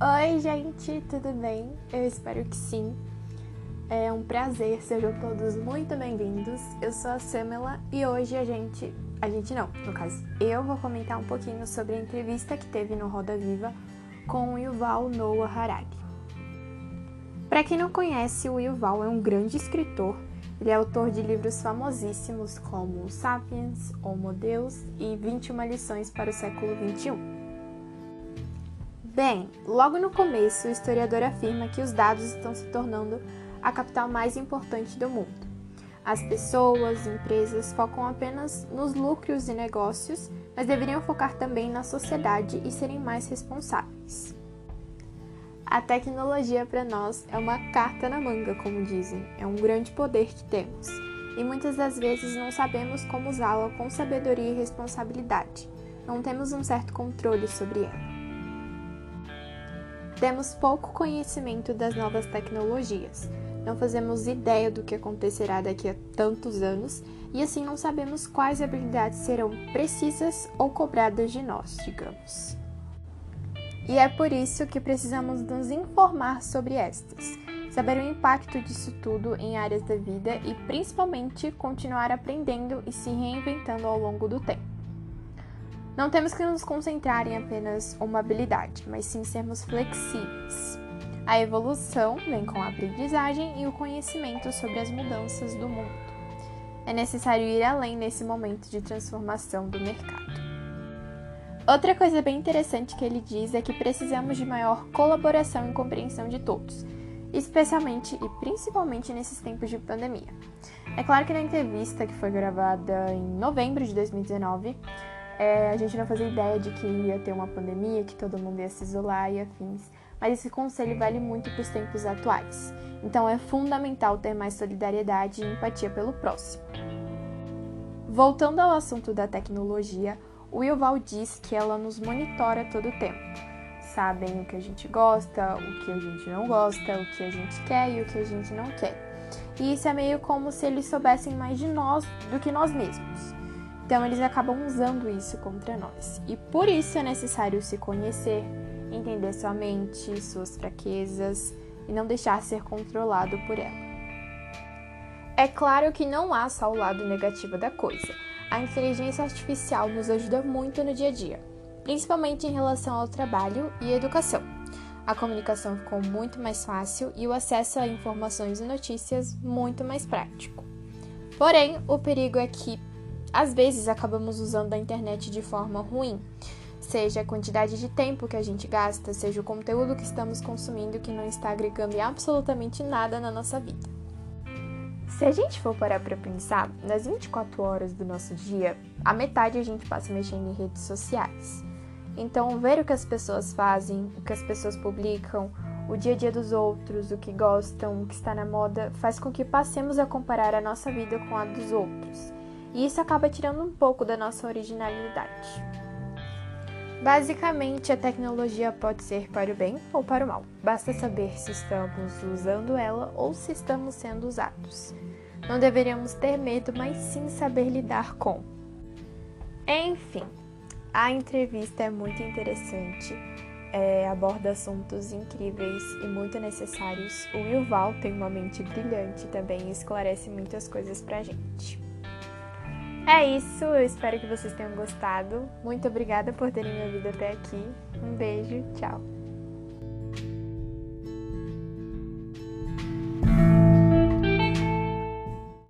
Oi, gente, tudo bem? Eu espero que sim. É um prazer, sejam todos muito bem-vindos. Eu sou a Samela e hoje a gente, a gente não, no caso, eu vou comentar um pouquinho sobre a entrevista que teve no Roda Viva com o Yuval Noah Harari. Para quem não conhece, o Yuval é um grande escritor. Ele é autor de livros famosíssimos como Sapiens, Homo Deus e 21 lições para o século 21. Bem, logo no começo, o historiador afirma que os dados estão se tornando a capital mais importante do mundo. As pessoas e empresas focam apenas nos lucros e negócios, mas deveriam focar também na sociedade e serem mais responsáveis. A tecnologia para nós é uma carta na manga, como dizem, é um grande poder que temos, e muitas das vezes não sabemos como usá-la com sabedoria e responsabilidade. Não temos um certo controle sobre ela. Temos pouco conhecimento das novas tecnologias, não fazemos ideia do que acontecerá daqui a tantos anos e assim não sabemos quais habilidades serão precisas ou cobradas de nós, digamos. E é por isso que precisamos nos informar sobre estas, saber o impacto disso tudo em áreas da vida e principalmente continuar aprendendo e se reinventando ao longo do tempo. Não temos que nos concentrar em apenas uma habilidade, mas sim sermos flexíveis. A evolução vem com a aprendizagem e o conhecimento sobre as mudanças do mundo. É necessário ir além nesse momento de transformação do mercado. Outra coisa bem interessante que ele diz é que precisamos de maior colaboração e compreensão de todos, especialmente e principalmente nesses tempos de pandemia. É claro que na entrevista que foi gravada em novembro de 2019, é, a gente não fazia ideia de que ia ter uma pandemia, que todo mundo ia se isolar e afins. Mas esse conselho vale muito para os tempos atuais. Então é fundamental ter mais solidariedade e empatia pelo próximo. Voltando ao assunto da tecnologia, o Yuval diz que ela nos monitora todo o tempo. Sabem o que a gente gosta, o que a gente não gosta, o que a gente quer e o que a gente não quer. E isso é meio como se eles soubessem mais de nós do que nós mesmos. Então eles acabam usando isso contra nós. E por isso é necessário se conhecer, entender sua mente, suas fraquezas e não deixar ser controlado por ela. É claro que não há só o lado negativo da coisa. A inteligência artificial nos ajuda muito no dia a dia, principalmente em relação ao trabalho e educação. A comunicação ficou muito mais fácil e o acesso a informações e notícias muito mais prático. Porém, o perigo é que às vezes acabamos usando a internet de forma ruim, seja a quantidade de tempo que a gente gasta, seja o conteúdo que estamos consumindo que não está agregando absolutamente nada na nossa vida. Se a gente for parar para pensar, nas 24 horas do nosso dia, a metade a gente passa mexendo em redes sociais. Então, ver o que as pessoas fazem, o que as pessoas publicam, o dia a dia dos outros, o que gostam, o que está na moda, faz com que passemos a comparar a nossa vida com a dos outros e isso acaba tirando um pouco da nossa originalidade. Basicamente, a tecnologia pode ser para o bem ou para o mal. Basta saber se estamos usando ela ou se estamos sendo usados. Não deveríamos ter medo, mas sim saber lidar com. Enfim, a entrevista é muito interessante, é, aborda assuntos incríveis e muito necessários. O Wilval tem uma mente brilhante também e esclarece muitas coisas pra gente. É isso, eu espero que vocês tenham gostado. Muito obrigada por terem me ouvido até aqui. Um beijo, tchau.